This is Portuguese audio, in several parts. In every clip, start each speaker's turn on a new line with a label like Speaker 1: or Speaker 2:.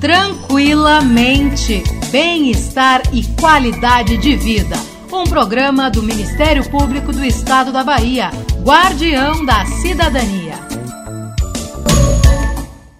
Speaker 1: Tranquilamente. Bem-estar e qualidade de vida. Um programa do Ministério Público do Estado da Bahia, Guardião da Cidadania.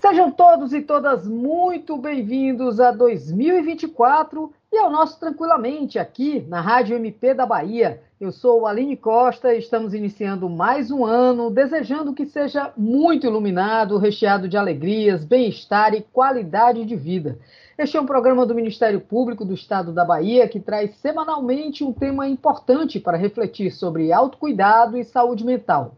Speaker 2: Sejam todos e todas muito bem-vindos a 2024 e ao nosso Tranquilamente aqui na Rádio MP da Bahia. Eu sou Aline Costa e estamos iniciando mais um ano, desejando que seja muito iluminado, recheado de alegrias, bem-estar e qualidade de vida. Este é um programa do Ministério Público do Estado da Bahia que traz semanalmente um tema importante para refletir sobre autocuidado e saúde mental.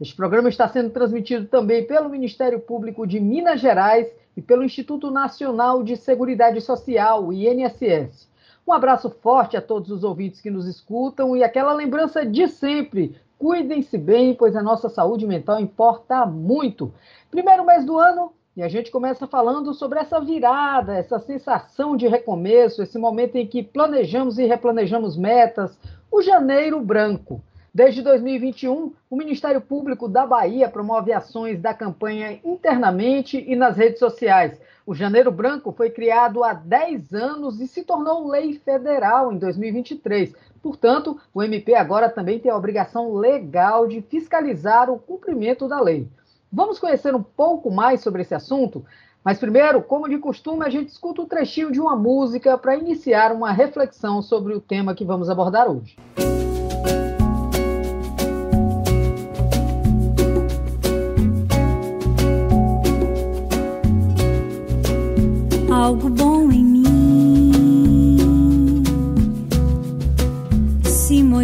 Speaker 2: Este programa está sendo transmitido também pelo Ministério Público de Minas Gerais e pelo Instituto Nacional de Seguridade Social, INSS. Um abraço forte a todos os ouvintes que nos escutam e aquela lembrança de sempre. Cuidem-se bem, pois a nossa saúde mental importa muito. Primeiro mês do ano, e a gente começa falando sobre essa virada, essa sensação de recomeço, esse momento em que planejamos e replanejamos metas, o janeiro branco. Desde 2021, o Ministério Público da Bahia promove ações da campanha internamente e nas redes sociais, o Janeiro Branco foi criado há 10 anos e se tornou lei federal em 2023. Portanto, o MP agora também tem a obrigação legal de fiscalizar o cumprimento da lei. Vamos conhecer um pouco mais sobre esse assunto? Mas primeiro, como de costume, a gente escuta um trechinho de uma música para iniciar uma reflexão sobre o tema que vamos abordar hoje.
Speaker 3: algo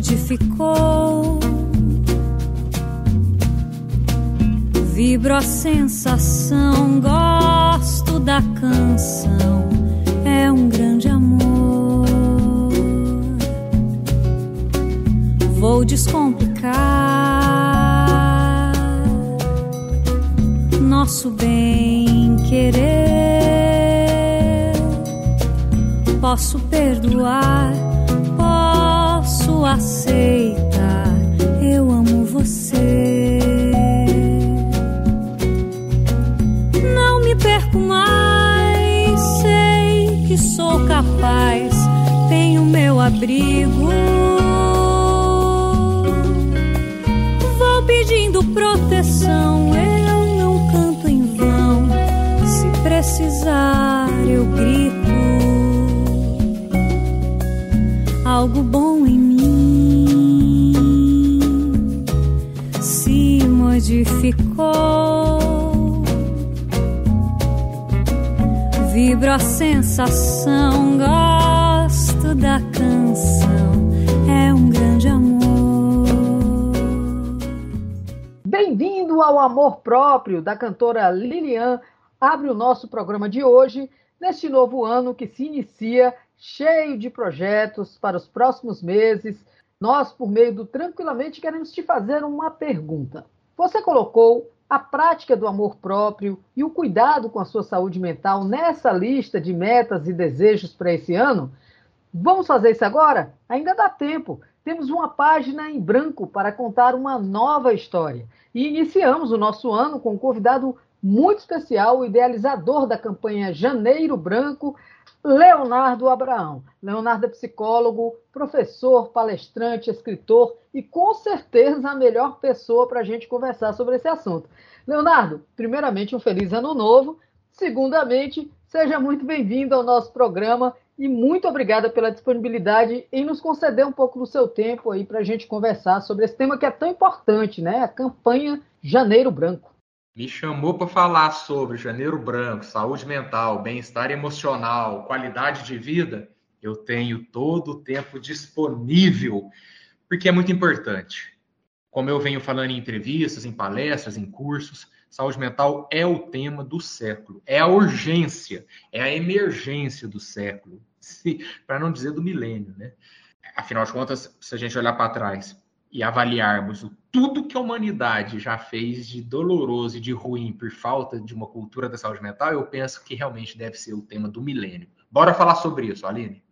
Speaker 3: se modificou. Vibro a sensação, gosto da canção, é um grande amor. Vou descomplicar nosso bem querer posso perdoar, posso aceitar. Eu amo você. Não me perco mais, sei que sou capaz. Tenho meu abrigo. Sensação, gosto da canção, é um grande amor.
Speaker 2: Bem-vindo ao Amor Próprio da cantora Lilian. Abre o nosso programa de hoje, neste novo ano que se inicia cheio de projetos para os próximos meses. Nós, por meio do Tranquilamente, queremos te fazer uma pergunta. Você colocou a prática do amor próprio e o cuidado com a sua saúde mental nessa lista de metas e desejos para esse ano? Vamos fazer isso agora? Ainda dá tempo. Temos uma página em branco para contar uma nova história. E iniciamos o nosso ano com um convidado muito especial, o idealizador da campanha Janeiro Branco, Leonardo Abraão. Leonardo é psicólogo, professor, palestrante, escritor e com certeza a melhor pessoa para a gente conversar sobre esse assunto. Leonardo, primeiramente um feliz ano novo. Segundamente, seja muito bem-vindo ao nosso programa e muito obrigada pela disponibilidade em nos conceder um pouco do seu tempo aí para a gente conversar sobre esse tema que é tão importante, né? A campanha Janeiro Branco
Speaker 4: me chamou para falar sobre janeiro branco, saúde mental, bem-estar emocional, qualidade de vida, eu tenho todo o tempo disponível, porque é muito importante. Como eu venho falando em entrevistas, em palestras, em cursos, saúde mental é o tema do século, é a urgência, é a emergência do século, para não dizer do milênio, né? Afinal de contas, se a gente olhar para trás, e avaliarmos o, tudo que a humanidade já fez de doloroso e de ruim por falta de uma cultura da saúde mental, eu penso que realmente deve ser o tema do milênio. Bora falar sobre isso, Aline?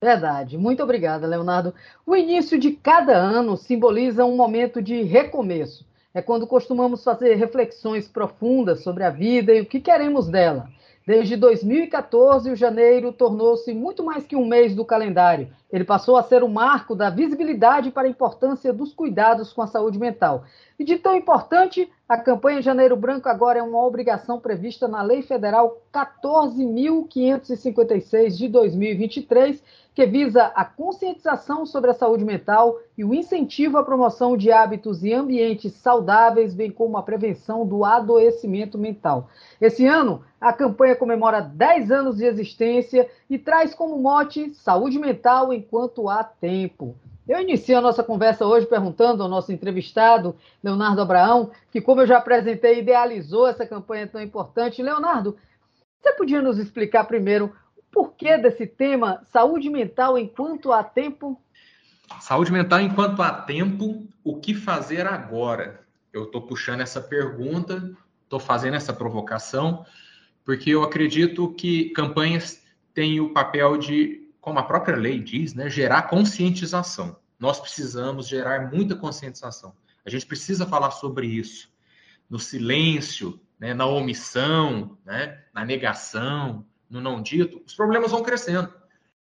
Speaker 2: Verdade. Muito obrigada, Leonardo. O início de cada ano simboliza um momento de recomeço. É quando costumamos fazer reflexões profundas sobre a vida e o que queremos dela. Desde 2014, o janeiro tornou-se muito mais que um mês do calendário. Ele passou a ser o marco da visibilidade para a importância dos cuidados com a saúde mental. E de tão importante, a campanha Janeiro Branco agora é uma obrigação prevista na Lei Federal 14.556 de 2023 que visa a conscientização sobre a saúde mental e o incentivo à promoção de hábitos e ambientes saudáveis, bem como a prevenção do adoecimento mental. Esse ano, a campanha comemora 10 anos de existência e traz como mote saúde mental enquanto há tempo. Eu inicio a nossa conversa hoje perguntando ao nosso entrevistado, Leonardo Abraão, que, como eu já apresentei, idealizou essa campanha tão importante. Leonardo, você podia nos explicar primeiro porquê desse tema saúde mental enquanto há tempo?
Speaker 4: Saúde mental enquanto há tempo, o que fazer agora? Eu estou puxando essa pergunta, estou fazendo essa provocação, porque eu acredito que campanhas têm o papel de, como a própria lei diz, né, gerar conscientização. Nós precisamos gerar muita conscientização. A gente precisa falar sobre isso. No silêncio, né, na omissão, né, na negação, no não dito, os problemas vão crescendo.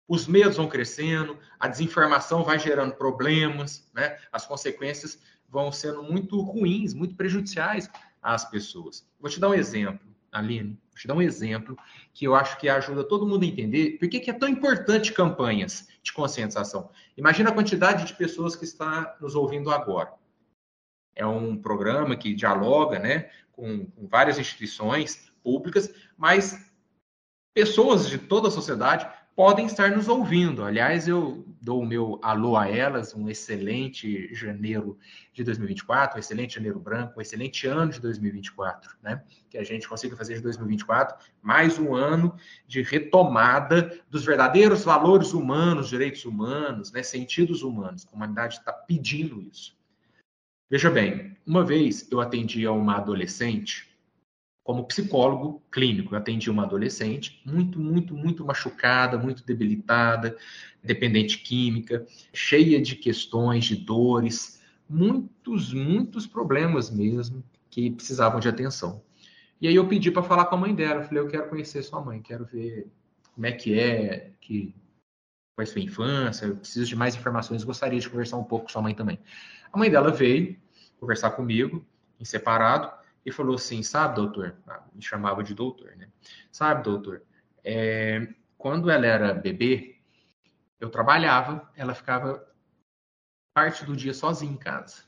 Speaker 4: Os medos vão crescendo, a desinformação vai gerando problemas, né? as consequências vão sendo muito ruins, muito prejudiciais às pessoas. Vou te dar um exemplo, Aline, vou te dar um exemplo que eu acho que ajuda todo mundo a entender por que, é tão importante campanhas de conscientização. Imagina a quantidade de pessoas que está nos ouvindo agora. É um programa que dialoga né, com, com várias instituições públicas, mas pessoas de toda a sociedade podem estar nos ouvindo. Aliás, eu dou o meu alô a elas, um excelente janeiro de 2024, um excelente janeiro branco, um excelente ano de 2024, né? Que a gente consiga fazer de 2024 mais um ano de retomada dos verdadeiros valores humanos, direitos humanos, né? Sentidos humanos. A humanidade está pedindo isso. Veja bem, uma vez eu atendi a uma adolescente como psicólogo clínico. Eu atendi uma adolescente muito, muito, muito machucada, muito debilitada, dependente química, cheia de questões, de dores, muitos, muitos problemas mesmo que precisavam de atenção. E aí eu pedi para falar com a mãe dela. Eu falei, eu quero conhecer sua mãe, quero ver como é que é, que foi sua infância, eu preciso de mais informações, gostaria de conversar um pouco com sua mãe também. A mãe dela veio conversar comigo, em separado, e falou assim: sabe, doutor? Ah, me chamava de doutor, né? Sabe, doutor? É, quando ela era bebê, eu trabalhava, ela ficava parte do dia sozinha em casa.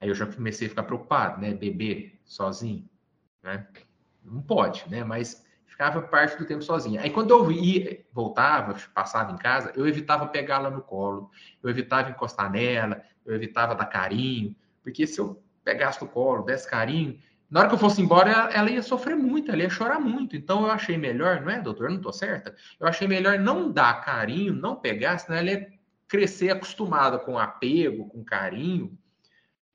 Speaker 4: Aí eu já comecei a ficar preocupado, né? Bebê sozinho, né? Não pode, né? Mas ficava parte do tempo sozinha. Aí quando eu ia, voltava, passava em casa, eu evitava pegá-la no colo, eu evitava encostar nela, eu evitava dar carinho, porque se eu pegasse no colo, desse carinho, na hora que eu fosse embora, ela, ia sofrer muito, ela ia chorar muito. Então eu achei melhor, não é, doutor? Eu não estou certa? Eu achei melhor não dar carinho, não pegar, senão ela ia crescer acostumada com apego, com carinho.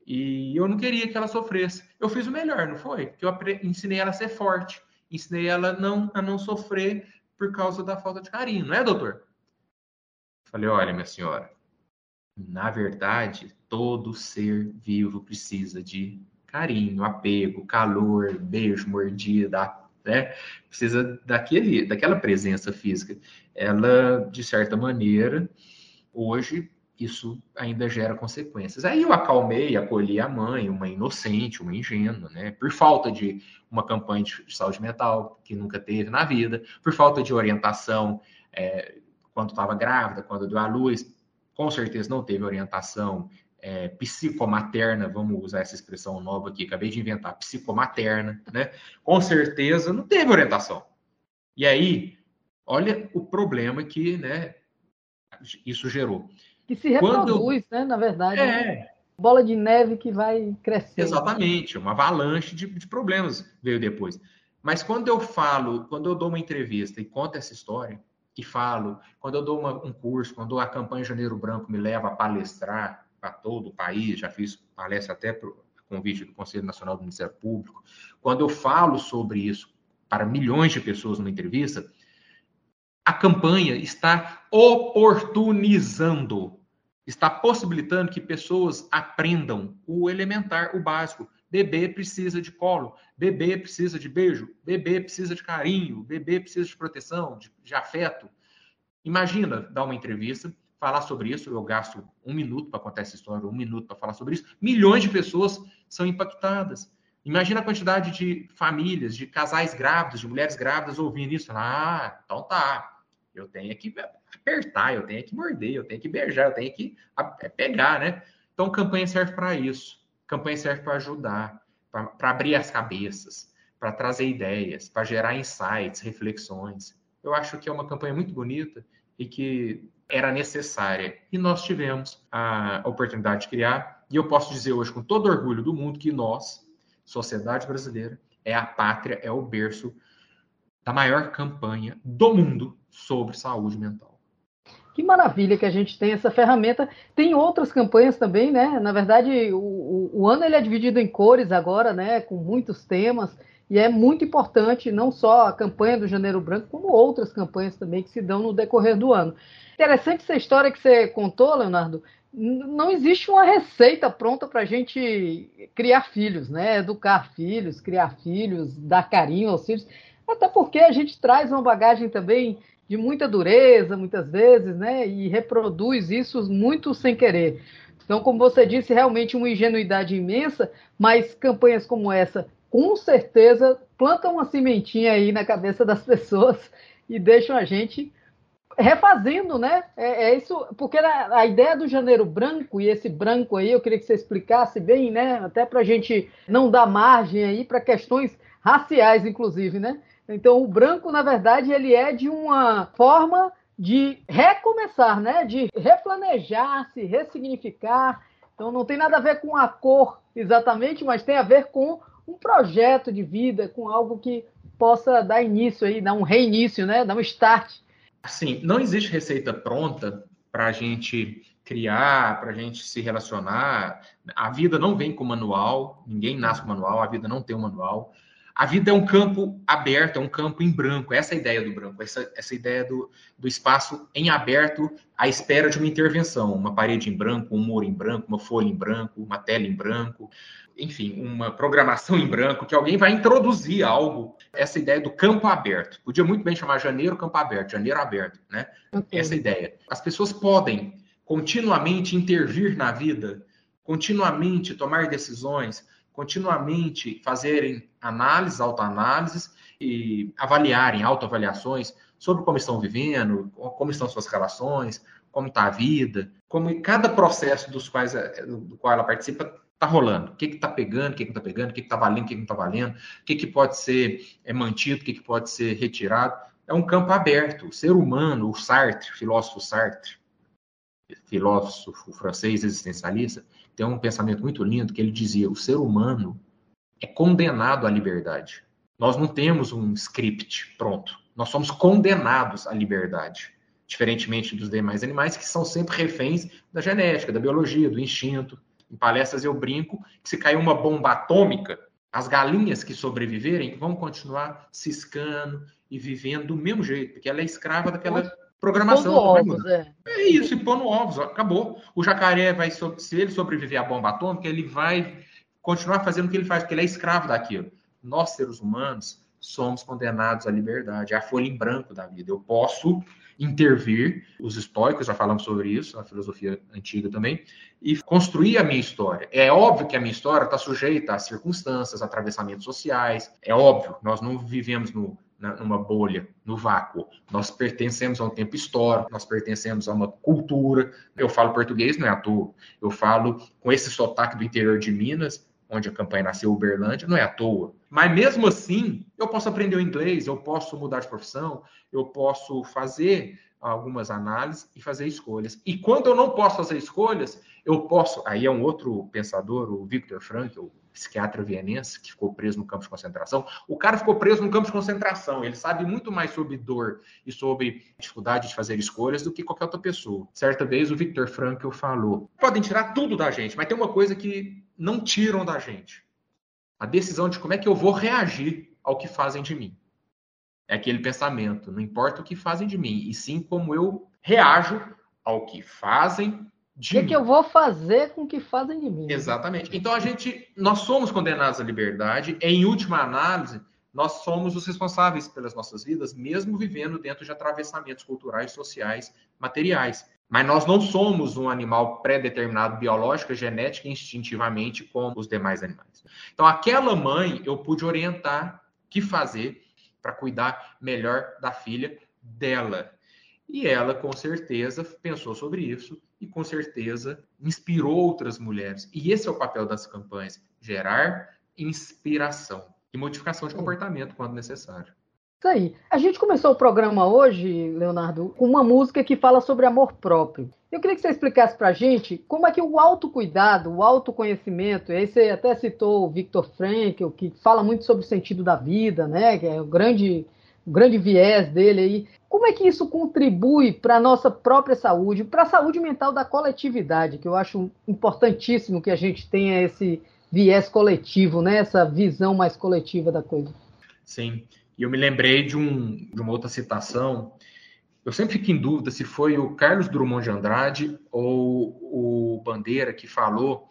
Speaker 4: E eu não queria que ela sofresse. Eu fiz o melhor, não foi? Que eu ensinei ela a ser forte, ensinei ela não, a não sofrer por causa da falta de carinho, não é, doutor? Falei, olha, minha senhora, na verdade, todo ser vivo precisa de carinho, apego, calor, beijo, mordida, né? Precisa daquele, daquela presença física. Ela, de certa maneira, hoje isso ainda gera consequências. Aí eu acalmei, acolhi a mãe, uma inocente, uma ingênua, né? Por falta de uma campanha de saúde mental que nunca teve na vida, por falta de orientação é, quando estava grávida, quando deu à luz, com certeza não teve orientação é, psicomaterna, vamos usar essa expressão nova aqui, acabei de inventar, psicomaterna, né? Com certeza não teve orientação. E aí, olha o problema que né, isso gerou.
Speaker 2: Que se reproduz, eu... né, na verdade.
Speaker 4: É. Né?
Speaker 2: Bola de neve que vai crescer.
Speaker 4: Exatamente, uma avalanche de, de problemas veio depois. Mas quando eu falo, quando eu dou uma entrevista e conto essa história, que falo, quando eu dou uma, um curso, quando a campanha Janeiro Branco me leva a palestrar para todo o país, já fiz palestra até para convite do Conselho Nacional do Ministério Público, quando eu falo sobre isso para milhões de pessoas numa entrevista, a campanha está oportunizando, está possibilitando que pessoas aprendam o elementar, o básico. Bebê precisa de colo, bebê precisa de beijo, bebê precisa de carinho, bebê precisa de proteção, de, de afeto. Imagina dar uma entrevista, falar sobre isso. Eu gasto um minuto para contar essa história, um minuto para falar sobre isso. Milhões de pessoas são impactadas. Imagina a quantidade de famílias, de casais grávidos, de mulheres grávidas ouvindo isso. Ah, então tá. Eu tenho que apertar, eu tenho que morder, eu tenho que beijar, eu tenho que é, pegar, né? Então, campanha serve para isso. Campanha serve para ajudar, para abrir as cabeças, para trazer ideias, para gerar insights, reflexões. Eu acho que é uma campanha muito bonita e que era necessária. E nós tivemos a oportunidade de criar. E eu posso dizer hoje, com todo orgulho do mundo, que nós, sociedade brasileira, é a pátria, é o berço da maior campanha do mundo sobre saúde mental.
Speaker 2: Que maravilha que a gente tem essa ferramenta. Tem outras campanhas também, né? Na verdade, o, o, ano ele é dividido em cores agora, né? Com muitos temas. E é muito importante não só a campanha do Janeiro Branco, como outras campanhas também que se dão no decorrer do ano. Interessante essa história que você contou, Leonardo, não existe uma receita pronta para a gente criar filhos, né? Educar filhos, criar filhos, dar carinho aos filhos, até porque a gente traz uma bagagem também de muita dureza, muitas vezes, né? E reproduz isso muito sem querer. Então, como você disse, realmente uma ingenuidade imensa, mas campanhas como essa, com certeza, plantam uma sementinha aí na cabeça das pessoas e deixam a gente refazendo, né? É, é isso, porque a, a, ideia do janeiro branco, e esse branco aí, eu queria que você explicasse bem, né? Até para a gente não dar margem aí para questões raciais, inclusive, né? Então, o branco, na verdade, ele é de uma forma de recomeçar, né? De replanejar, se ressignificar. Então, não tem nada a ver com a cor exatamente, mas tem a ver com um projeto de vida, com algo que possa dar início aí, dar um reinício, né? Dar um start
Speaker 4: Assim, não existe receita pronta para a gente criar, para a gente se relacionar. A vida não vem com manual, ninguém nasce com manual, a vida não tem um manual. A vida é um campo aberto, é um campo em branco. Essa é a ideia do branco, essa, essa ideia do, do espaço em aberto à espera de uma intervenção. Uma parede em branco, um muro em branco, uma folha em branco, uma tela em branco enfim, uma programação em branco, que alguém vai introduzir algo, essa ideia do campo aberto. Podia muito bem chamar janeiro campo aberto, janeiro aberto, né? Okay. Essa ideia. As pessoas podem continuamente intervir na vida, continuamente tomar decisões, continuamente fazerem análises, autoanálises e avaliarem, autoavaliações sobre como estão vivendo, como estão suas relações, como está a vida, como cada processo dos quais do qual ela participa está rolando? O que está pegando, o que está pegando, o que está valendo, o que não está valendo, o que, que pode ser é, mantido, o que, que pode ser retirado. É um campo aberto. O ser humano, o Sartre, filósofo Sartre, filósofo francês existencialista, tem um pensamento muito lindo que ele dizia: o ser humano é condenado à liberdade. Nós não temos um script pronto. Nós somos condenados à liberdade. Diferentemente dos demais animais que são sempre reféns da genética, da biologia, do instinto. Em palestras eu brinco que se cair uma bomba atômica, as galinhas que sobreviverem vão continuar ciscando e vivendo do mesmo jeito, porque ela é escrava daquela programação. Ovos, é. é isso, e pondo ovos, acabou. O jacaré vai, se ele sobreviver à bomba atômica, ele vai continuar fazendo o que ele faz, porque ele é escravo daquilo. Nós, seres humanos, somos condenados à liberdade, à folha em branco da vida. Eu posso intervir, os estoicos já falamos sobre isso, na filosofia antiga também, e construir a minha história. É óbvio que a minha história está sujeita a circunstâncias, atravessamentos sociais, é óbvio, nós não vivemos no, numa bolha, no vácuo. Nós pertencemos a um tempo histórico, nós pertencemos a uma cultura. Eu falo português, não é à toa. Eu falo com esse sotaque do interior de Minas, onde a campanha nasceu, Uberlândia, não é à toa. Mas mesmo assim, eu posso aprender o inglês, eu posso mudar de profissão, eu posso fazer algumas análises e fazer escolhas. E quando eu não posso fazer escolhas, eu posso. Aí é um outro pensador, o Viktor Frankl, psiquiatra vienense, que ficou preso no campo de concentração. O cara ficou preso no campo de concentração. Ele sabe muito mais sobre dor e sobre dificuldade de fazer escolhas do que qualquer outra pessoa. Certa vez o Viktor Frankl falou: podem tirar tudo da gente, mas tem uma coisa que não tiram da gente. A decisão de como é que eu vou reagir ao que fazem de mim. É aquele pensamento, não importa o que fazem de mim, e sim como eu reajo ao que fazem
Speaker 2: de. O que, que, eu vou fazer com o que fazem de mim?
Speaker 4: Exatamente. Então a gente, nós somos condenados à liberdade. Em última análise, nós somos os responsáveis pelas nossas vidas, mesmo vivendo dentro de atravessamentos culturais, sociais, materiais. Mas nós não somos um animal pré-determinado biológica, genética e instintivamente como os demais animais. Então, aquela mãe, eu pude orientar o que fazer para cuidar melhor da filha dela. E ela, com certeza, pensou sobre isso e, com certeza, inspirou outras mulheres. E esse é o papel das campanhas: gerar inspiração e modificação de comportamento quando necessário.
Speaker 2: Isso aí. A gente começou o programa hoje, Leonardo, com uma música que fala sobre amor próprio. Eu queria que você explicasse para a gente como é que o autocuidado, o autoconhecimento, e aí você até citou o Victor Frankl, que fala muito sobre o sentido da vida, né? Que é o grande, o grande viés dele aí. Como é que isso contribui para a nossa própria saúde, para a saúde mental da coletividade, que eu acho importantíssimo que a gente tenha esse viés coletivo, né? Essa visão mais coletiva da coisa.
Speaker 4: Sim. E eu me lembrei de, um, de uma outra citação. Eu sempre fico em dúvida se foi o Carlos Drummond de Andrade ou o Bandeira que falou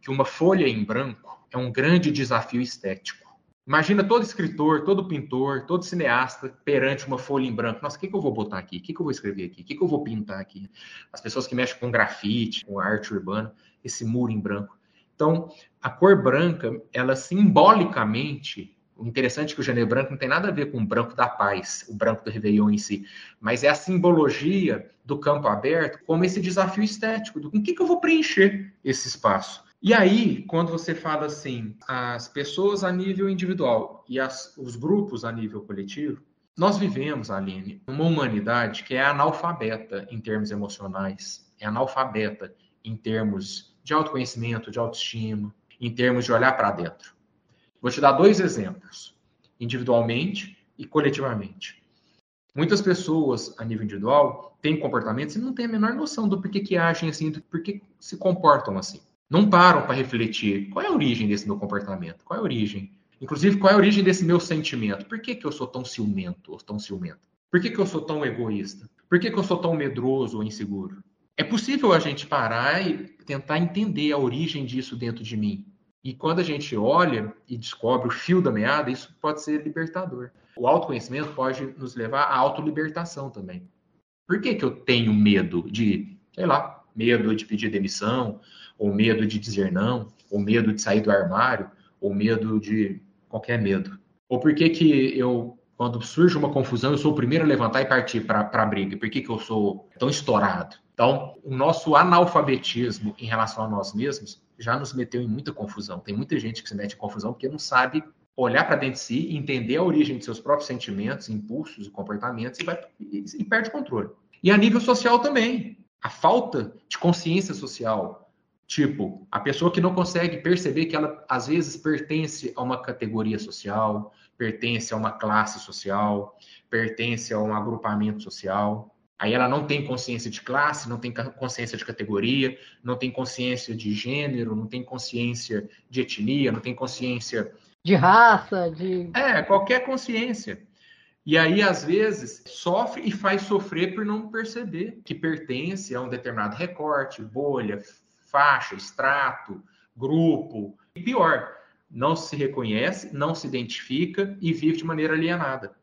Speaker 4: que uma folha em branco é um grande desafio estético. Imagina todo escritor, todo pintor, todo cineasta perante uma folha em branco. Nossa, o que, que eu vou botar aqui? O que, que eu vou escrever aqui? O que, que eu vou pintar aqui? As pessoas que mexem com grafite, com arte urbana, esse muro em branco. Então, a cor branca, ela simbolicamente o interessante é que o janeiro branco não tem nada a ver com o branco da paz, o branco do Réveillon em si, mas é a simbologia do campo aberto como esse desafio estético, do com que, que eu vou preencher esse espaço. E aí, quando você fala assim, as pessoas a nível individual e as, os grupos a nível coletivo, nós vivemos, Aline, uma humanidade que é analfabeta em termos emocionais, é analfabeta em termos de autoconhecimento, de autoestima, em termos de olhar para dentro. Vou te dar dois exemplos, individualmente e coletivamente. Muitas pessoas, a nível individual, têm comportamentos e não têm a menor noção do porquê que agem assim, do porquê se comportam assim. Não param para refletir qual é a origem desse meu comportamento, qual é a origem. Inclusive, qual é a origem desse meu sentimento? Por que, que eu sou tão ciumento ou tão ciumento? Por que, que eu sou tão egoísta? Por que, que eu sou tão medroso ou inseguro? É possível a gente parar e tentar entender a origem disso dentro de mim. E quando a gente olha e descobre o fio da meada, isso pode ser libertador. O autoconhecimento pode nos levar à autolibertação também. Por que, que eu tenho medo de, sei lá, medo de pedir demissão, ou medo de dizer não, ou medo de sair do armário, ou medo de qualquer medo? Ou por que, que eu, quando surge uma confusão, eu sou o primeiro a levantar e partir para a briga? Por que, que eu sou tão estourado? Então, o nosso analfabetismo em relação a nós mesmos já nos meteu em muita confusão. Tem muita gente que se mete em confusão porque não sabe olhar para dentro de si, entender a origem de seus próprios sentimentos, impulsos e comportamentos e, vai, e, e perde o controle. E a nível social também. A falta de consciência social. Tipo, a pessoa que não consegue perceber que ela, às vezes, pertence a uma categoria social, pertence a uma classe social, pertence a um agrupamento social. Aí ela não tem consciência de classe, não tem consciência de categoria, não tem consciência de gênero, não tem consciência de etnia, não tem consciência
Speaker 2: de raça, de
Speaker 4: É, qualquer consciência. E aí às vezes sofre e faz sofrer por não perceber que pertence a um determinado recorte, bolha, faixa, extrato, grupo. E pior, não se reconhece, não se identifica e vive de maneira alienada.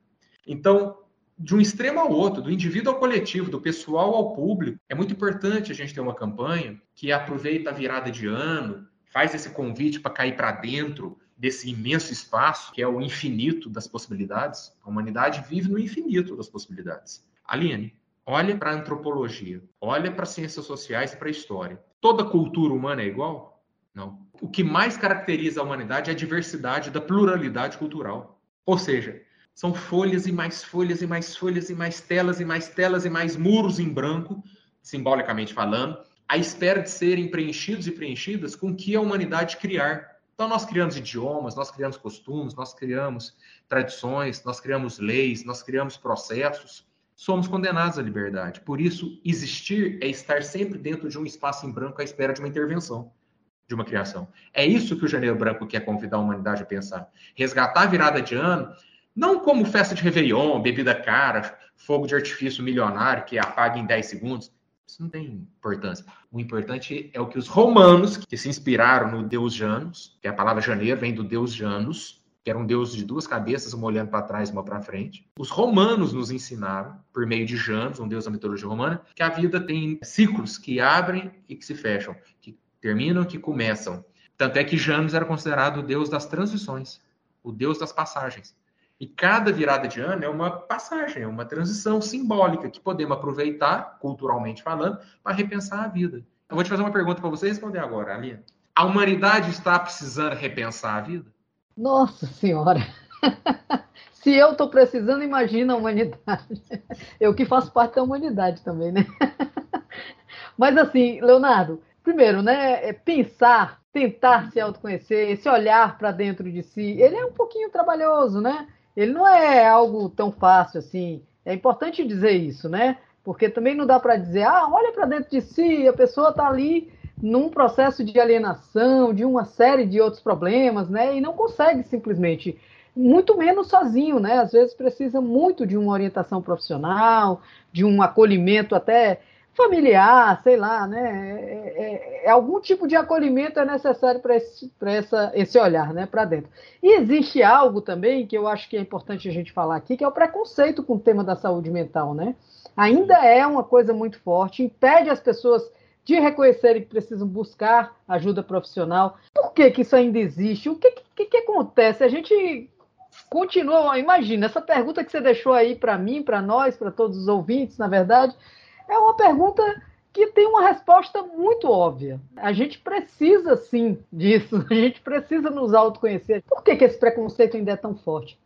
Speaker 4: Então, de um extremo ao outro, do indivíduo ao coletivo, do pessoal ao público. É muito importante a gente ter uma campanha que aproveita a virada de ano, faz esse convite para cair para dentro desse imenso espaço que é o infinito das possibilidades. A humanidade vive no infinito das possibilidades. Aline, olha para a antropologia, olha para as ciências sociais e para a história. Toda cultura humana é igual? Não. O que mais caracteriza a humanidade é a diversidade da pluralidade cultural. Ou seja, são folhas e mais folhas e mais folhas e mais telas e mais telas e mais muros em branco, simbolicamente falando, à espera de serem preenchidos e preenchidas com o que a humanidade criar. Então, nós criamos idiomas, nós criamos costumes, nós criamos tradições, nós criamos leis, nós criamos processos. Somos condenados à liberdade. Por isso, existir é estar sempre dentro de um espaço em branco à espera de uma intervenção, de uma criação. É isso que o Janeiro Branco quer convidar a humanidade a pensar. Resgatar a virada de ano não como festa de Réveillon, bebida cara, fogo de artifício milionário que apaga em 10 segundos. Isso não tem importância. O importante é o que os romanos, que se inspiraram no deus Janus, que a palavra janeiro vem do deus Janus, que era um deus de duas cabeças, uma olhando para trás e uma para frente. Os romanos nos ensinaram, por meio de Janus, um deus da mitologia romana, que a vida tem ciclos que abrem e que se fecham, que terminam e que começam. Tanto é que Janus era considerado o deus das transições, o deus das passagens. E cada virada de ano é uma passagem, é uma transição simbólica que podemos aproveitar, culturalmente falando, para repensar a vida. Eu vou te fazer uma pergunta para você responder agora, Alia. A humanidade está precisando repensar a vida?
Speaker 2: Nossa Senhora! Se eu estou precisando, imagina a humanidade. Eu que faço parte da humanidade também, né? Mas assim, Leonardo, primeiro, né, é pensar, tentar se autoconhecer, esse olhar para dentro de si, ele é um pouquinho trabalhoso, né? Ele não é algo tão fácil assim. É importante dizer isso, né? Porque também não dá para dizer, ah, olha para dentro de si, a pessoa está ali num processo de alienação, de uma série de outros problemas, né? E não consegue simplesmente, muito menos sozinho, né? Às vezes precisa muito de uma orientação profissional, de um acolhimento até familiar, sei lá, né? É, é, é algum tipo de acolhimento é necessário para esse, esse olhar, né? Para dentro. E existe algo também que eu acho que é importante a gente falar aqui, que é o preconceito com o tema da saúde mental, né? Ainda é uma coisa muito forte, impede as pessoas de reconhecerem que precisam buscar ajuda profissional. Por que, que isso ainda existe? O que, que, que acontece? A gente continua, imagina, essa pergunta que você deixou aí para mim, para nós, para todos os ouvintes, na verdade, é uma pergunta que tem uma resposta muito óbvia. A gente precisa sim disso, a gente precisa nos autoconhecer. Por que, que esse preconceito ainda é tão forte?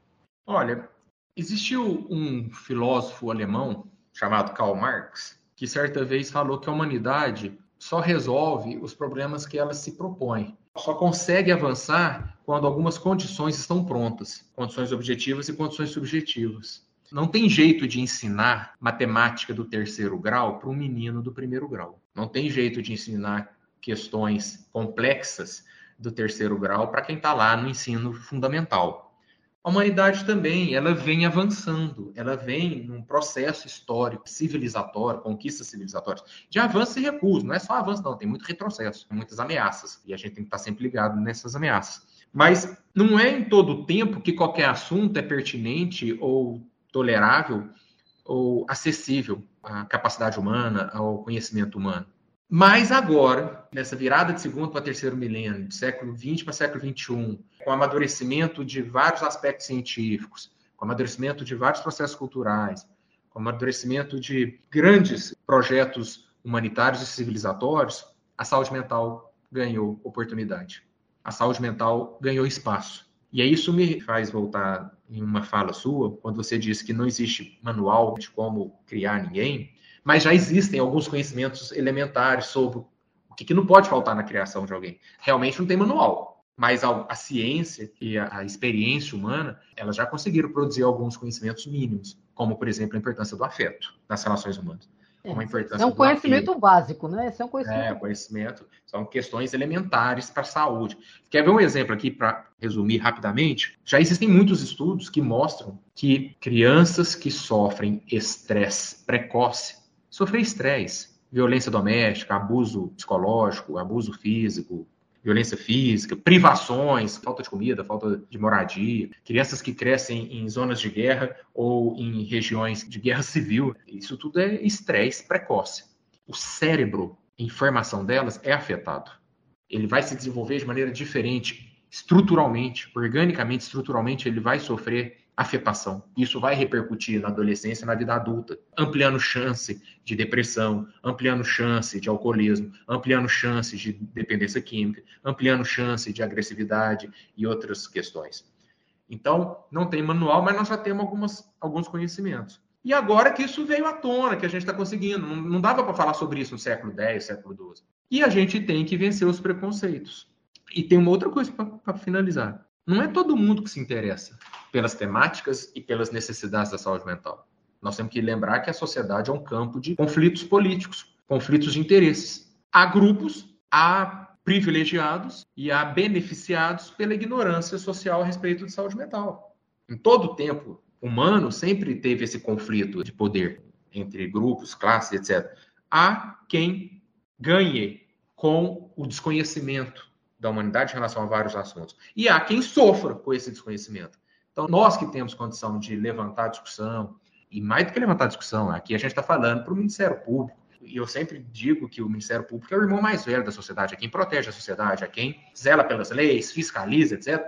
Speaker 4: Olha, existiu um filósofo alemão chamado Karl Marx que certa vez falou que a humanidade só resolve os problemas que ela se propõe. Só consegue avançar quando algumas condições estão prontas, condições objetivas e condições subjetivas. Não tem jeito de ensinar matemática do terceiro grau para um menino do primeiro grau. Não tem jeito de ensinar questões complexas do terceiro grau para quem está lá no ensino fundamental. A humanidade também, ela vem avançando, ela vem num processo histórico, civilizatório, conquistas civilizatórias, de avanço e recuo. Não é só avanço, não, tem muito retrocesso, muitas ameaças, e a gente tem que estar sempre ligado nessas ameaças. Mas não é em todo tempo que qualquer assunto é pertinente ou tolerável ou acessível à capacidade humana, ao conhecimento humano. Mas agora, nessa virada de segundo para terceiro milênio, de século XX para século XXI, com o amadurecimento de vários aspectos científicos, com o amadurecimento de vários processos culturais, com o amadurecimento de grandes projetos humanitários e civilizatórios, a saúde mental ganhou oportunidade. A saúde mental ganhou espaço. E aí isso me faz voltar em uma fala sua, quando você disse que não existe manual de como criar ninguém mas já existem alguns conhecimentos elementares sobre que, que não pode faltar na criação de alguém. Realmente não tem manual, mas a, a ciência e a, a, experiência humana, elas já conseguiram produzir alguns conhecimentos mínimos, como, por exemplo, a importância do afeto nas relações humanas.
Speaker 2: É, uma importância é um conhecimento afeto. básico, né? Esse é um conhecimento.
Speaker 4: É, conhecimento. São questões elementares para a saúde. Quer ver um exemplo aqui para resumir rapidamente? Já existem muitos estudos que mostram que crianças que sofrem estresse precoce sofrer estresse, violência doméstica, abuso psicológico, abuso físico, violência física, privações, falta de comida, falta de moradia, crianças que crescem em zonas de guerra ou em regiões de guerra civil. Isso tudo é estresse precoce. O cérebro, em formação delas, é afetado. Ele vai se desenvolver de maneira diferente, estruturalmente, organicamente, estruturalmente, ele vai sofrer afetação. Isso vai repercutir na adolescência e na vida adulta, ampliando chance de depressão, ampliando chance de alcoolismo, ampliando chance de dependência química, ampliando chance de agressividade e outras questões. Então, não tem manual, mas nós já temos algumas, alguns conhecimentos. E agora que isso veio à tona, que a gente está conseguindo, não, não dava para falar sobre isso no século X, século XII. E a gente tem que vencer os preconceitos. E tem uma outra coisa para finalizar. Não é todo mundo que se interessa pelas temáticas e pelas necessidades da saúde mental. Nós temos que lembrar que a sociedade é um campo de conflitos políticos, conflitos de interesses. Há grupos, há privilegiados e há beneficiados pela ignorância social a respeito de saúde mental. Em todo o tempo humano sempre teve esse conflito de poder entre grupos, classes, etc. Há quem ganhe com o desconhecimento da humanidade em relação a vários assuntos. E há quem sofra com esse desconhecimento. Então, nós que temos condição de levantar a discussão, e mais do que levantar a discussão, aqui a gente está falando para o Ministério Público, e eu sempre digo que o Ministério Público é o irmão mais velho da sociedade, é quem protege a sociedade, é quem zela pelas leis, fiscaliza, etc.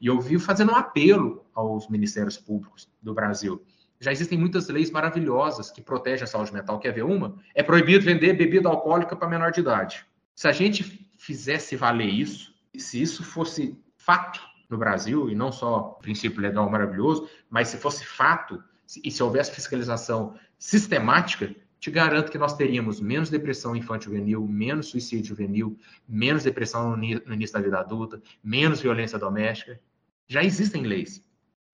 Speaker 4: E eu vivo fazendo um apelo aos ministérios públicos do Brasil. Já existem muitas leis maravilhosas que protegem a saúde mental. Quer ver uma? É proibido vender bebida alcoólica para menor de idade. Se a gente fizesse valer isso, se isso fosse fato no Brasil, e não só princípio legal maravilhoso, mas se fosse fato, e se houvesse fiscalização sistemática, te garanto que nós teríamos menos depressão infantil juvenil, menos suicídio juvenil, menos depressão no início da vida adulta, menos violência doméstica. Já existem leis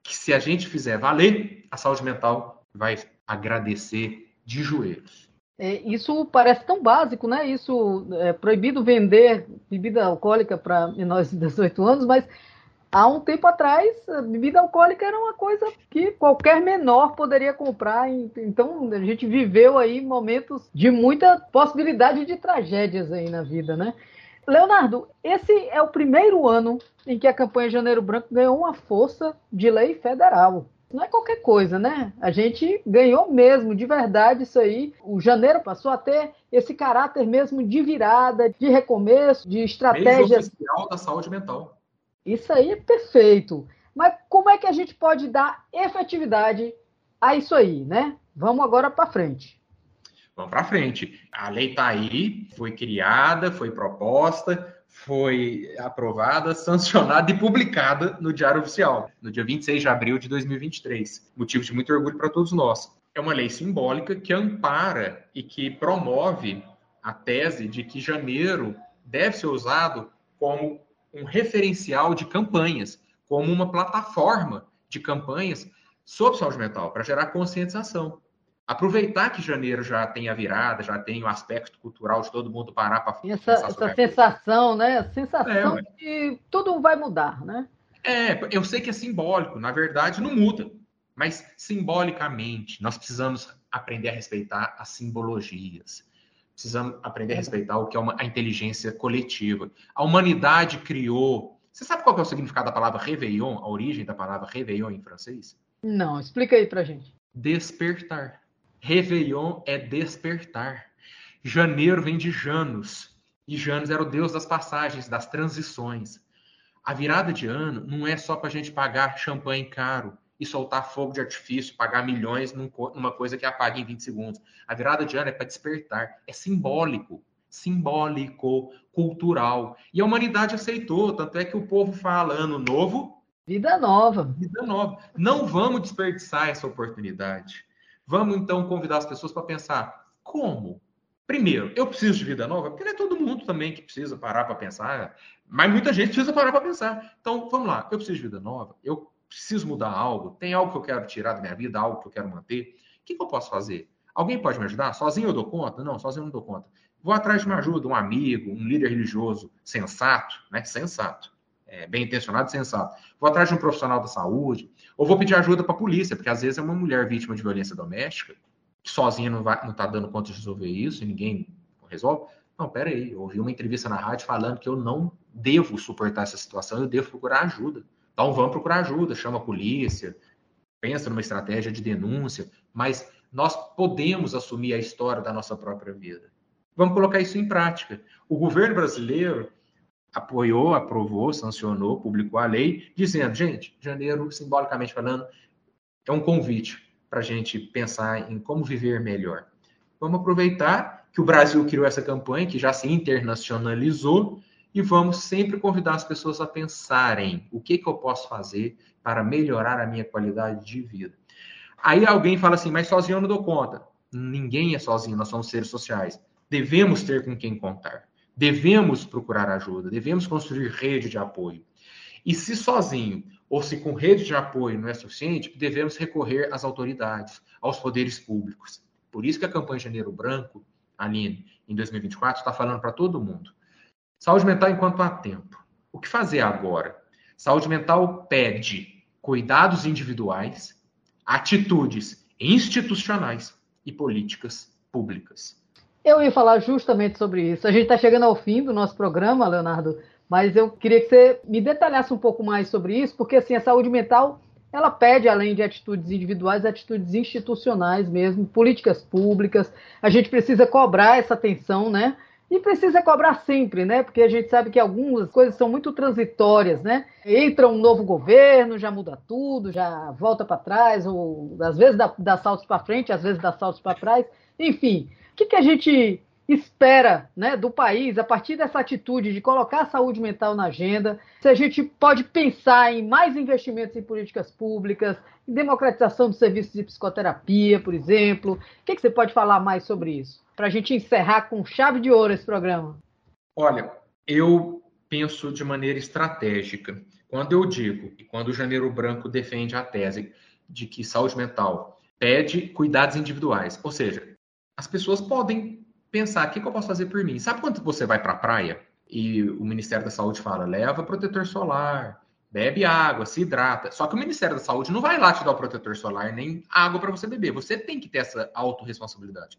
Speaker 4: que, se a gente fizer valer, a saúde mental vai agradecer de joelhos.
Speaker 2: É, isso parece tão básico, né? Isso é proibido vender bebida alcoólica para menores de 18 anos, mas há um tempo atrás, a bebida alcoólica era uma coisa que qualquer menor poderia comprar. Então, a gente viveu aí momentos de muita possibilidade de tragédias aí na vida, né? Leonardo, esse é o primeiro ano em que a campanha Janeiro Branco ganhou uma força de lei federal. Não é qualquer coisa, né? A gente ganhou mesmo, de verdade, isso aí. O janeiro passou a ter esse caráter mesmo de virada, de recomeço, de estratégia. Mês
Speaker 4: oficial da saúde mental.
Speaker 2: Isso aí é perfeito. Mas como é que a gente pode dar efetividade a isso aí, né? Vamos agora para frente.
Speaker 4: Vamos para frente. A lei está aí, foi criada, foi proposta, foi aprovada, sancionada e publicada no Diário Oficial, no dia 26 de abril de 2023. Motivo de muito orgulho para todos nós. É uma lei simbólica que ampara e que promove a tese de que janeiro deve ser usado como um referencial de campanhas, como uma plataforma de campanhas sobre saúde mental, para gerar conscientização. Aproveitar que janeiro já tem a virada, já tem o aspecto cultural de todo mundo parar para
Speaker 2: essa, essa sensação, né? A sensação é, de que tudo vai mudar, né?
Speaker 4: É, eu sei que é simbólico, na verdade não muda, mas simbolicamente nós precisamos aprender a respeitar as simbologias. Precisamos aprender a respeitar o que é uma, a inteligência coletiva. A humanidade criou. Você sabe qual é o significado da palavra réveillon, a origem da palavra réveillon em francês?
Speaker 2: Não, explica aí pra gente.
Speaker 4: Despertar. Réveillon é despertar. Janeiro vem de Janus. E Janus era o deus das passagens, das transições. A virada de ano não é só para a gente pagar champanhe caro e soltar fogo de artifício, pagar milhões numa coisa que apaga em 20 segundos. A virada de ano é para despertar, é simbólico, simbólico, cultural. E a humanidade aceitou, tanto é que o povo fala ano novo.
Speaker 2: Vida nova.
Speaker 4: Vida nova. Não vamos desperdiçar essa oportunidade. Vamos então convidar as pessoas para pensar como. Primeiro, eu preciso de vida nova, porque não é todo mundo também que precisa parar para pensar, mas muita gente precisa parar para pensar. Então, vamos lá, eu preciso de vida nova, eu preciso mudar algo, tem algo que eu quero tirar da minha vida, algo que eu quero manter. O que, que eu posso fazer? Alguém pode me ajudar? Sozinho eu dou conta? Não, sozinho eu não dou conta. Vou atrás de uma ajuda, um amigo, um líder religioso sensato, né? Sensato. É, bem intencionado e sensato. Vou atrás de um profissional da saúde, ou vou pedir ajuda para a polícia, porque às vezes é uma mulher vítima de violência doméstica, que sozinha não está dando conta de resolver isso e ninguém resolve. Não, pera aí, eu ouvi uma entrevista na rádio falando que eu não devo suportar essa situação, eu devo procurar ajuda. Então vamos procurar ajuda, chama a polícia, pensa numa estratégia de denúncia, mas nós podemos assumir a história da nossa própria vida. Vamos colocar isso em prática. O governo brasileiro apoiou, aprovou, sancionou, publicou a lei, dizendo, gente, janeiro, simbolicamente falando, é um convite para a gente pensar em como viver melhor. Vamos aproveitar que o Brasil criou essa campanha, que já se internacionalizou, e vamos sempre convidar as pessoas a pensarem o que, que eu posso fazer para melhorar a minha qualidade de vida. Aí alguém fala assim, mas sozinho eu não dou conta. Ninguém é sozinho, nós somos seres sociais. Devemos ter com quem contar. Devemos procurar ajuda, devemos construir rede de apoio. E se sozinho ou se com rede de apoio não é suficiente, devemos recorrer às autoridades, aos poderes públicos. Por isso que a campanha Janeiro Branco, Aline, em 2024, está falando para todo mundo. Saúde mental enquanto há tempo. O que fazer agora? Saúde mental pede cuidados individuais, atitudes institucionais e políticas públicas.
Speaker 2: Eu ia falar justamente sobre isso. A gente está chegando ao fim do nosso programa, Leonardo, mas eu queria que você me detalhasse um pouco mais sobre isso, porque assim, a saúde mental ela pede, além de atitudes individuais, atitudes institucionais mesmo, políticas públicas. A gente precisa cobrar essa atenção, né? E precisa cobrar sempre, né? Porque a gente sabe que algumas coisas são muito transitórias, né? Entra um novo governo, já muda tudo, já volta para trás, ou às vezes dá, dá saltos para frente, às vezes dá saltos para trás. Enfim, o que, que a gente espera né, do país a partir dessa atitude de colocar a saúde mental na agenda? Se a gente pode pensar em mais investimentos em políticas públicas, em democratização dos serviços de psicoterapia, por exemplo. O que, que você pode falar mais sobre isso? Para a gente encerrar com chave de ouro esse programa.
Speaker 4: Olha, eu penso de maneira estratégica. Quando eu digo, e quando o Janeiro Branco defende a tese de que saúde mental pede cuidados individuais, ou seja, as pessoas podem pensar: o que, que eu posso fazer por mim? Sabe quando você vai para a praia e o Ministério da Saúde fala: leva protetor solar, bebe água, se hidrata. Só que o Ministério da Saúde não vai lá te dar o protetor solar nem água para você beber. Você tem que ter essa autorresponsabilidade.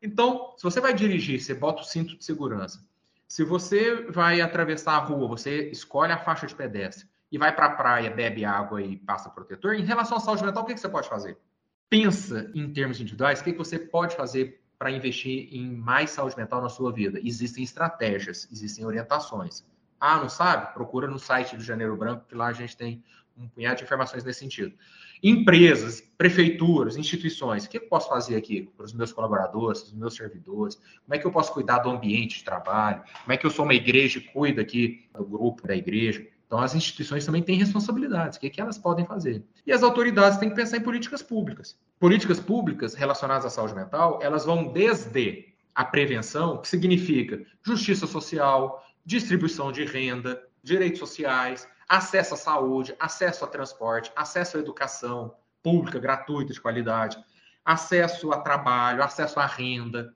Speaker 4: Então, se você vai dirigir, você bota o cinto de segurança. Se você vai atravessar a rua, você escolhe a faixa de pedestre e vai para a praia, bebe água e passa protetor. Em relação à saúde mental, o que, que você pode fazer? Pensa em termos individuais, o que, que você pode fazer para investir em mais saúde mental na sua vida. Existem estratégias, existem orientações. Ah, não sabe? Procura no site do Janeiro Branco, que lá a gente tem um punhado de informações nesse sentido. Empresas, prefeituras, instituições, o que eu posso fazer aqui para os meus colaboradores, os meus servidores? Como é que eu posso cuidar do ambiente de trabalho? Como é que eu sou uma igreja e cuido aqui do grupo da igreja? Então, as instituições também têm responsabilidades. O que, é que elas podem fazer? E as autoridades têm que pensar em políticas públicas. Políticas públicas relacionadas à saúde mental, elas vão desde a prevenção, que significa justiça social, distribuição de renda, direitos sociais, acesso à saúde, acesso a transporte, acesso à educação pública, gratuita, de qualidade, acesso a trabalho, acesso à renda.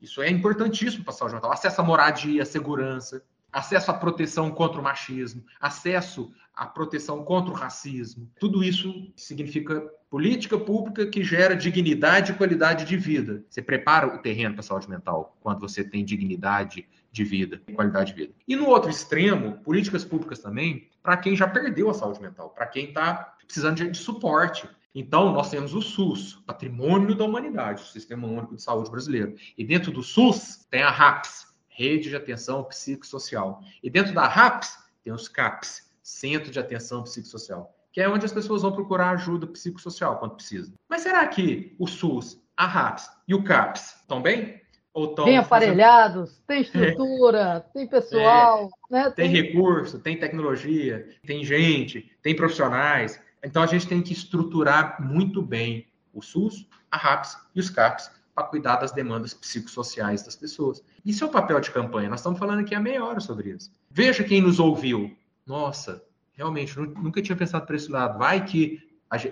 Speaker 4: Isso é importantíssimo para a saúde mental. Acesso à moradia, segurança acesso à proteção contra o machismo, acesso à proteção contra o racismo. Tudo isso significa política pública que gera dignidade e qualidade de vida. Você prepara o terreno para a saúde mental quando você tem dignidade de vida qualidade de vida. E no outro extremo, políticas públicas também para quem já perdeu a saúde mental, para quem está precisando de, de suporte. Então, nós temos o SUS, Patrimônio da Humanidade, o Sistema Único de Saúde Brasileiro. E dentro do SUS tem a RAPS, Rede de Atenção Psicossocial. E dentro da RAPS tem os CAPS, Centro de Atenção Psicossocial, que é onde as pessoas vão procurar ajuda psicossocial quando precisam. Mas será que o SUS, a RAPS e o CAPS estão bem?
Speaker 2: Ou estão tem aparelhados, fazendo... tem estrutura, tem pessoal,
Speaker 4: é. né? Tem... tem recurso, tem tecnologia, tem gente, tem profissionais. Então a gente tem que estruturar muito bem o SUS, a RAPS e os CAPS para cuidar das demandas psicossociais das pessoas. Isso é o papel de campanha. Nós estamos falando aqui há meia hora sobre isso. Veja quem nos ouviu. Nossa, realmente, nunca tinha pensado para esse lado. Vai que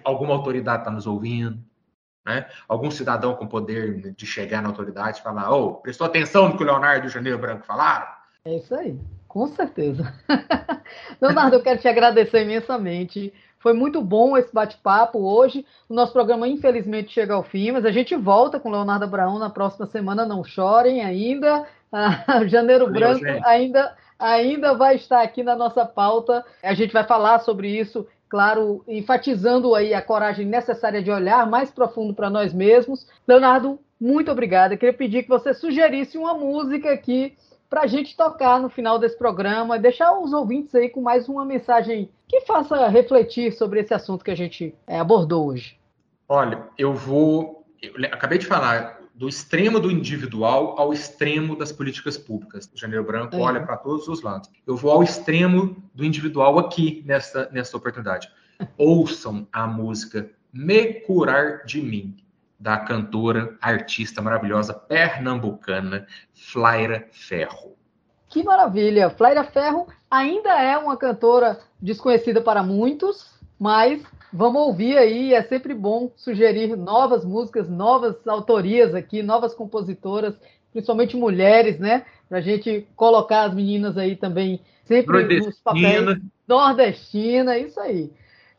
Speaker 4: alguma autoridade está nos ouvindo, né? Algum cidadão com poder de chegar na autoridade e falar: oh, prestou atenção no que o Leonardo e o Janeiro Branco falaram?
Speaker 2: É isso aí, com certeza. Leonardo, eu quero te agradecer imensamente foi muito bom esse bate-papo hoje. O nosso programa, infelizmente, chega ao fim, mas a gente volta com Leonardo Abraão na próxima semana. Não chorem ainda. Ah, Janeiro Valeu, Branco ainda, ainda vai estar aqui na nossa pauta. A gente vai falar sobre isso, claro, enfatizando aí a coragem necessária de olhar mais profundo para nós mesmos. Leonardo, muito obrigada. Eu queria pedir que você sugerisse uma música aqui para a gente tocar no final desse programa, deixar os ouvintes aí com mais uma mensagem que faça refletir sobre esse assunto que a gente é, abordou hoje.
Speaker 4: Olha, eu vou. Eu acabei de falar do extremo do individual ao extremo das políticas públicas. O Janeiro Branco é. olha para todos os lados. Eu vou ao extremo do individual aqui nessa, nessa oportunidade. Ouçam a música Me Curar de Mim, da cantora, artista maravilhosa pernambucana Flaira Ferro.
Speaker 2: Que maravilha! Flaira Ferro ainda é uma cantora desconhecida para muitos, mas vamos ouvir aí. É sempre bom sugerir novas músicas, novas autorias aqui, novas compositoras, principalmente mulheres, né? Para a gente colocar as meninas aí também sempre nos papéis. Nordestina, isso aí.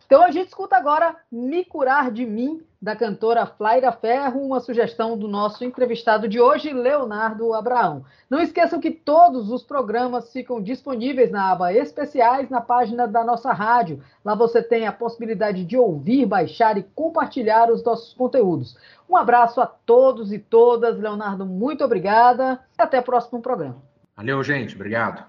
Speaker 2: Então a gente escuta agora Me Curar de Mim, da cantora Flaira Ferro, uma sugestão do nosso entrevistado de hoje, Leonardo Abraão. Não esqueçam que todos os programas ficam disponíveis na aba Especiais na página da nossa rádio. Lá você tem a possibilidade de ouvir, baixar e compartilhar os nossos conteúdos. Um abraço a todos e todas. Leonardo, muito obrigada até o próximo programa.
Speaker 5: Valeu, gente. Obrigado.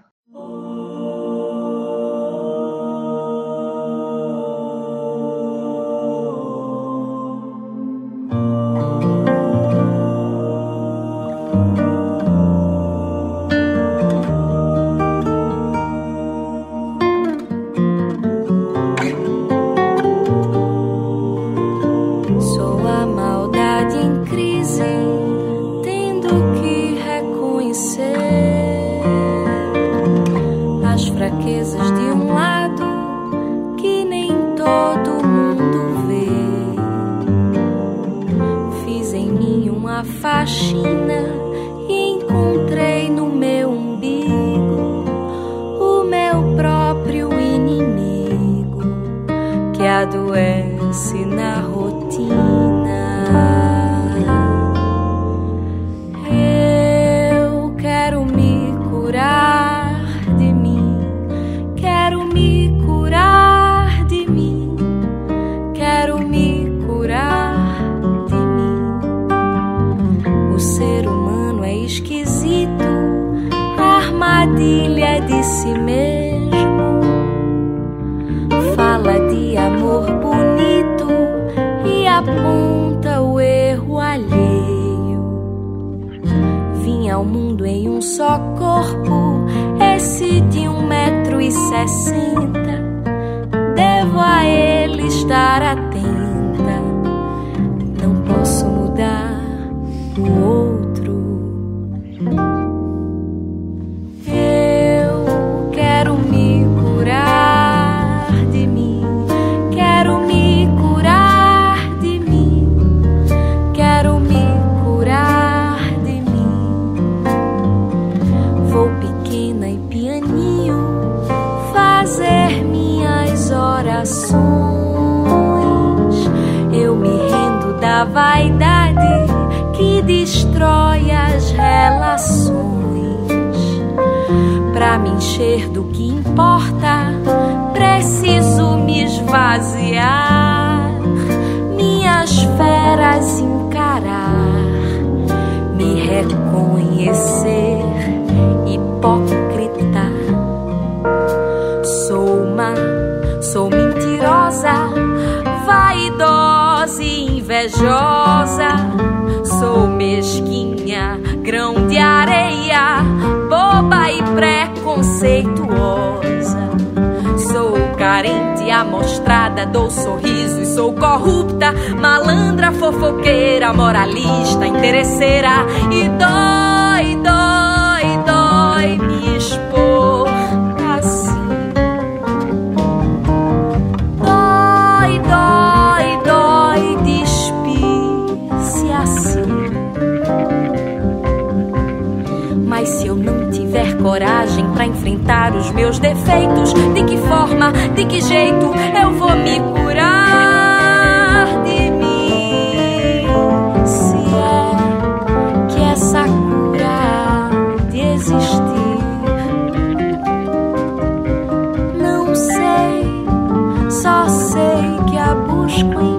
Speaker 6: Sou corrupta, malandra, fofoqueira, moralista, interesseira e dói, dói, dói me expor assim. Dói, dói, dói despir-se assim. Mas se eu não tiver coragem para enfrentar os meus defeitos, de que forma, de que jeito eu vou me curar a